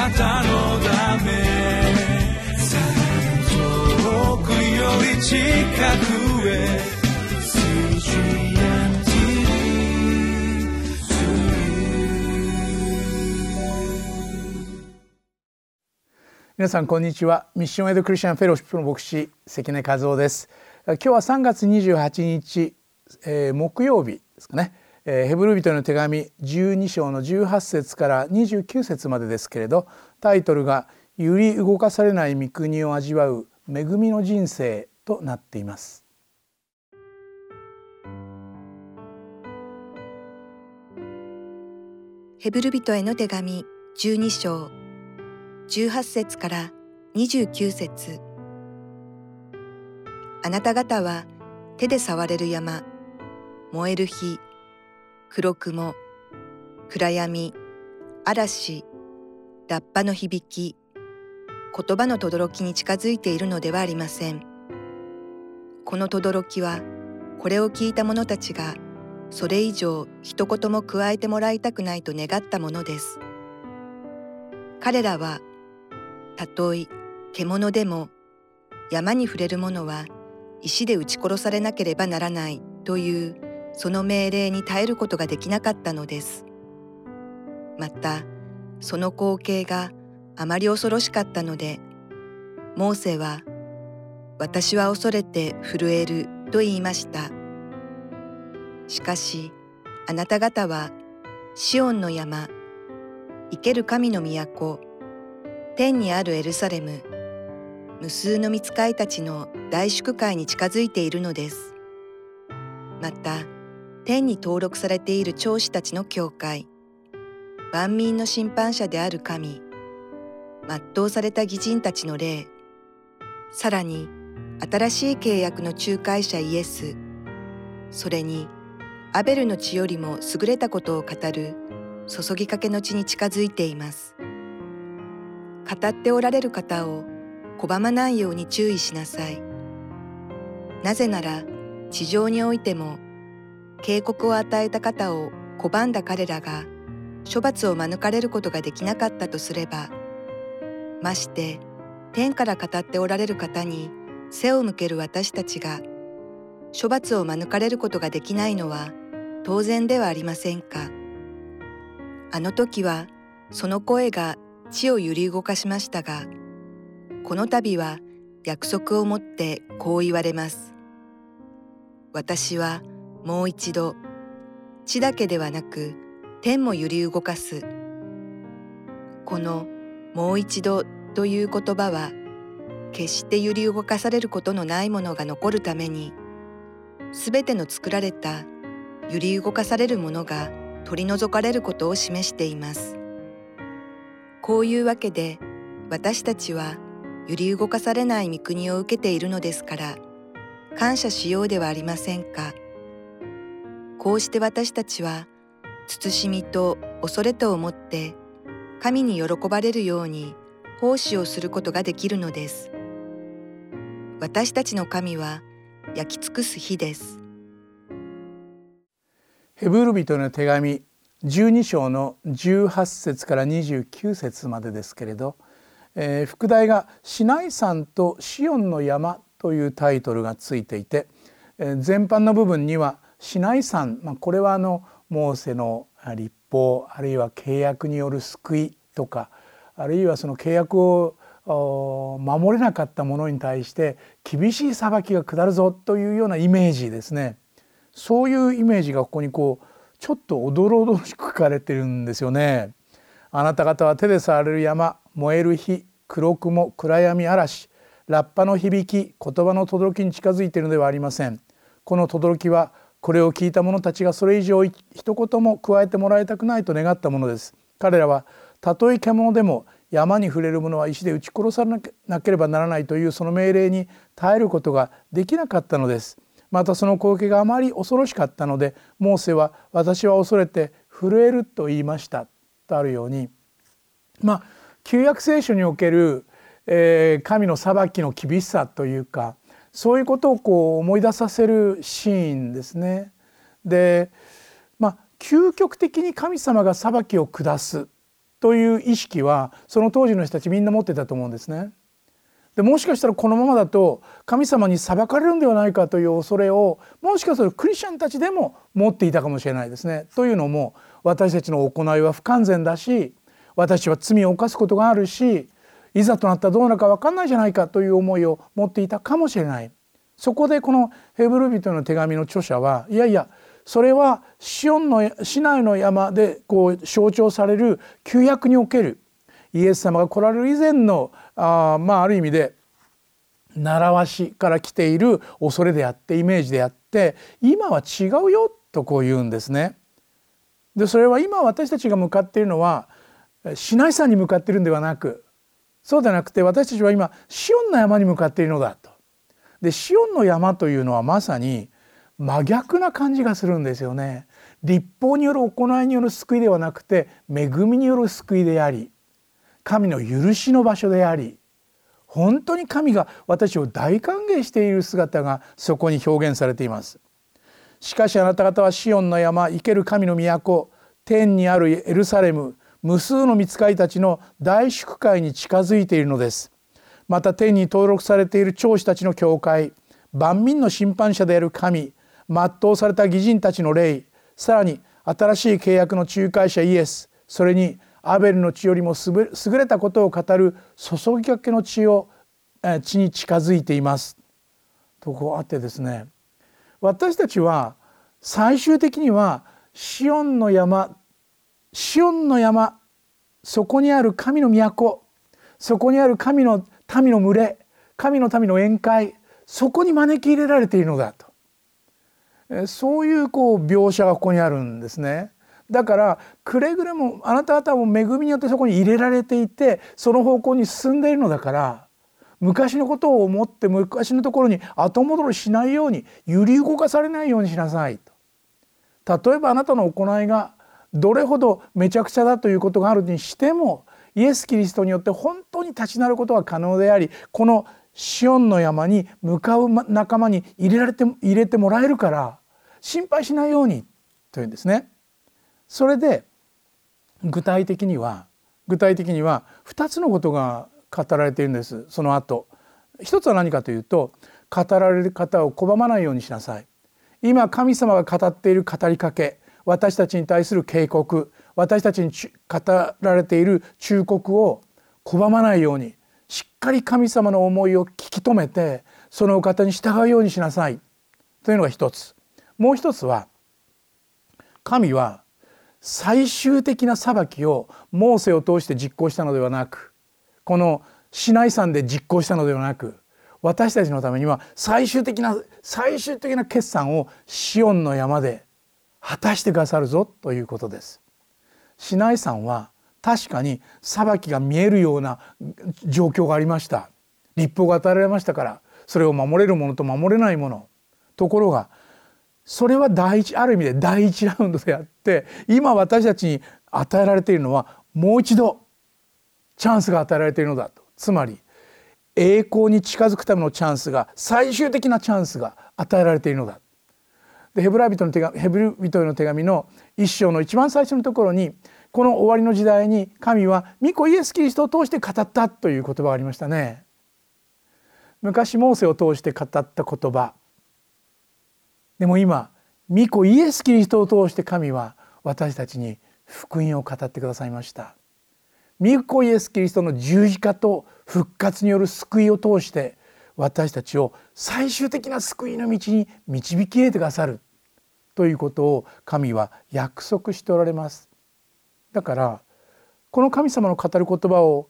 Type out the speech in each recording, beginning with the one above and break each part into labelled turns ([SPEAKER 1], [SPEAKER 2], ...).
[SPEAKER 1] なたのため遠くより近くへ
[SPEAKER 2] 皆さんこんにちは。ミッションエイドクリスチャンフェローシップの牧師関根和夫です。今日は3月28日、えー、木曜日ですかね、えー、ヘブル人の手紙12章の18節から29節までですけれどタイトルが揺り動かされない御国を味わう恵みの人生となっています。
[SPEAKER 3] ヘブル人への手紙12章18節から29節。あなた方は手で触れる山、燃える火、黒雲、暗闇、嵐、ラッパの響き、言葉の轟に近づいているのではありません。この轟は、これを聞いた者たちが、それ以上一言も加えてもらいたくないと願ったものです。彼らはたとえ獣でも山に触れる者は石で撃ち殺されなければならないというその命令に耐えることができなかったのです。またその光景があまり恐ろしかったのでモーセは「私は恐れて震える」と言いました。しかしあなた方はシオンの山生ける神の都天にあるエルサレム無数の御使いたちの大祝会に近づいているのですまた天に登録されている長子たちの教会万民の審判者である神全うされた義人たちの霊さらに新しい契約の仲介者イエスそれにアベルの血よりも優れたことを語る注ぎかけの地に近づいています。語っておられる方を拒まないように注意しなさい。なぜなら地上においても警告を与えた方を拒んだ彼らが処罰を免れることができなかったとすればまして天から語っておられる方に背を向ける私たちが処罰を免れることができないのは当然ではありませんか。あの時はその声が地を揺り動かしましたがこの度は約束をもってこう言われます私はもう一度。地だけではなく天も揺り動かす。このもう一度という言葉は決して揺り動かされることのないものが残るためにすべての作られた揺り動かされるものが取り除かれることを示しています。こういうわけで私たちは揺り動かされない御国を受けているのですから感謝しようではありませんか。こうして私たちは慎みと恐れと思って神に喜ばれるように奉仕をすることができるのです。私たちの神は焼き尽くす日です。
[SPEAKER 2] ヘブル人の手紙12章の18節から29節までですけれど、えー、副題が「シナイ山とシオンの山」というタイトルがついていて、えー、前半の部分にはシナイ山、まあ、これはあのモーセの立法あるいは契約による救いとかあるいはその契約を守れなかった者に対して厳しい裁きが下るぞというようなイメージですねそういうイメージがここにこうちょっとおどろおどろしく書かれてるんですよね。あなた方は手で触れる山燃える火黒雲暗闇嵐ラッパの響き言葉の轟に近づいているのではありません。この轟はこれを聞いた者たちがそれ以上一言も加えてもらいたくないと願ったものです。彼らはたとえ獣でも山に触れる者は石で撃ち殺さなければならないというその命令に耐えることができなかったのです。またその光景があまり恐ろしかったのでモーセは「私は恐れて震える」と言いましたとあるようにまあ旧約聖書における、えー、神の裁きの厳しさというかそういうことをこう思い出させるシーンですね。でまあ究極的に神様が裁きを下すという意識はその当時の人たちみんな持ってたと思うんですね。でもしかしたらこのままだと神様に裁かれるんではないかという恐れをもしかするとクリスチャンたちでも持っていたかもしれないですね。というのも私たちの行いは不完全だし私は罪を犯すことがあるしいざとなったらどうなるか分かんないじゃないかという思いを持っていたかもしれない。そこでこのヘブル人の手紙の著者はいやいやそれはシオンの市内の山でこう象徴される旧約におけるイエス様が来られる以前のあまあある意味で習わしから来ている恐れであってイメージであって今は違うよとこう言うんですね。でそれは今私たちが向かっているのは市内山に向かっているんではなくそうでなくて私たちは今シオンの山に向かっているのだと。でシオンの山というのはまさに真逆な感じがするんですよね。立法による行いによる救いではなくて恵みによる救いであり神の許しの場所であり本当に神が私を大歓迎している姿がそこに表現されています。しかしあなた方はシオンの山生ける神の都天にあるエルサレム無数の御使いたちの大祝会に近づいているのです。また天に登録されている長子たちの教会万民の審判者である神全うされた義人たちの霊さらに新しい契約の仲介者イエスそれにアベルの血よりも優れたことを語る注ぎかけの血を血に近づいていますとこうあってですね私たちは最終的にはシオンの山シオンの山そこにある神の都そこにある神の民の群れ神の民の宴会そこに招き入れられているのだとそういうこう描写がここにあるんですね。だからくれぐれもあなた方も恵みによってそこに入れられていてその方向に進んでいるのだから昔のことを思って昔のところに後戻りしないように揺り動かされないようにしなさいと。例えばあなたの行いがどれほどめちゃくちゃだということがあるにしてもイエス・キリストによって本当に立ち直ることが可能でありこのシオンの山に向かう仲間に入れられて入れてもらえるから心配しないようにというんですね。それで具体的には具体的には2つのことが語られているんですその後。一つは何かというと語られる方を拒まないようにしなさい。今神様が語っている語りかけ。私たちに対する警告私たちに語られている忠告を拒まないようにしっかり神様の思いを聞き止めてそのお方に従うようにしなさい。というのが一つ。もう一つは神は最終的な裁きをモーセを通して実行したのではなくこのシナイ山で実行したのではなく私たちのためには最終的な最終的な決算をシオンの山で果たしてくださるぞということです。シナイ山は確かに裁きが見えるような状況がありました。立法が与えられましたからそれを守れるものと守れないものところがそれは第一ある意味で第一ラウンドであって今私たちに与えられているのはもう一度チャンスが与えられているのだとつまり栄光に近づくためのチャンスが最終的なチャンスが与えられているのだ。ヘブラ人の手紙ヘブル人への手紙の一章の一番最初のところにこの終わりの時代に神は御子イエス・キリストを通して語ったという言葉がありましたね。昔モーセを通して語った言葉。でも今御子イエス・キリストを通して神は私たちに福音を語ってくださいました。御子イエス・キリストの十字架と復活による救いを通して私たちを最終的な救いの道に導き入れてくださる。ということを神は約束しておられます。だからこの神様の語る言葉を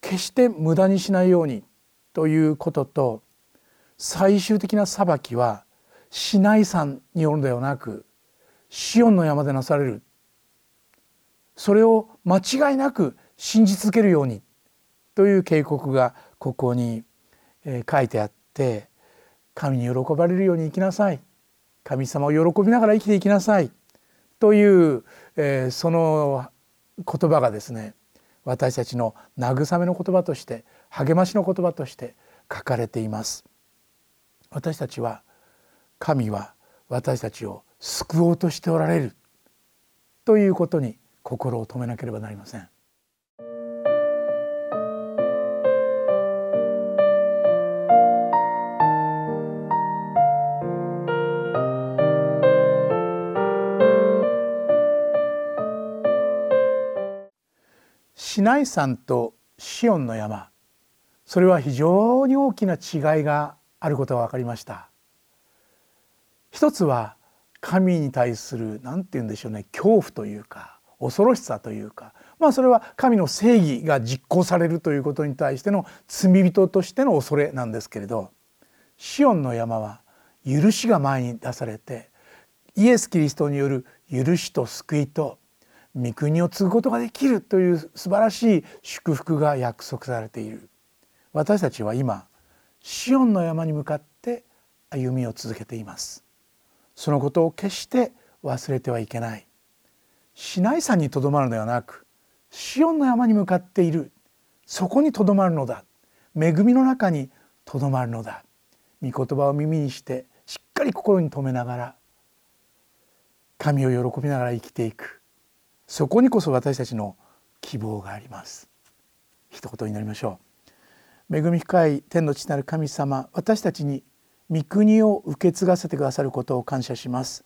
[SPEAKER 2] 決して無駄にしないようにということと最終的な裁きはシナイ山によるのではなくシオンの山でなされる。それを間違いなく信じ続けるようにという警告がここに書いてあって神に喜ばれるように生きなさい。神様を喜びながら生きていきなさいという、えー、その言葉がですね私たちの慰めの言葉として励ましの言葉として書かれています。私たちは神は私たちを救おうとしておられるということに心を止めなければなりません。シナイ山とシオンの山。それは非常に大きな違いがあることが分かりました。一つは神に対する何て言うんでしょうね恐怖というか恐ろしさというか。まあそれは神の正義が実行されるということに対しての罪人としての恐れなんですけれどシオンの山は許しが前に出されてイエス・キリストによる許しと救いと御国を継ぐことができるという素晴らしい祝福が約束されている。私たちは今シオンの山に向かって歩みを続けています。そのことを決して忘れてはいけない。市内山にとどまるのではなくシオンの山に向かっている。そこにとどまるのだ。恵みの中にとどまるのだ。御言葉を耳にしてしっかり心に留めながら神を喜びながら生きていく。そこにこそ私たちの希望があります。一言祈りましょう。恵み深い天の地なる神様私たちに御国を受け継がせてくださることを感謝します。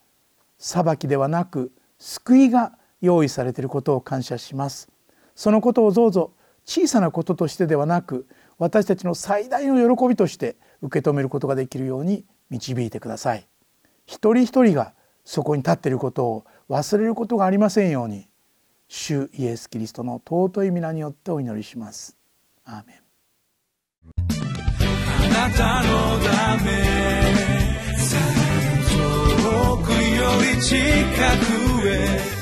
[SPEAKER 2] 裁きではなく救いが用意されていることを感謝します。そのことをどうぞ小さなこととしてではなく私たちの最大の喜びとして受け止めることができるように導いてください。一人一人がそこに立っていることを忘れることがありませんように主イエス・キリストの尊い皆によってお祈りします。アーメン。
[SPEAKER 1] あなたのため遠くより近くへ。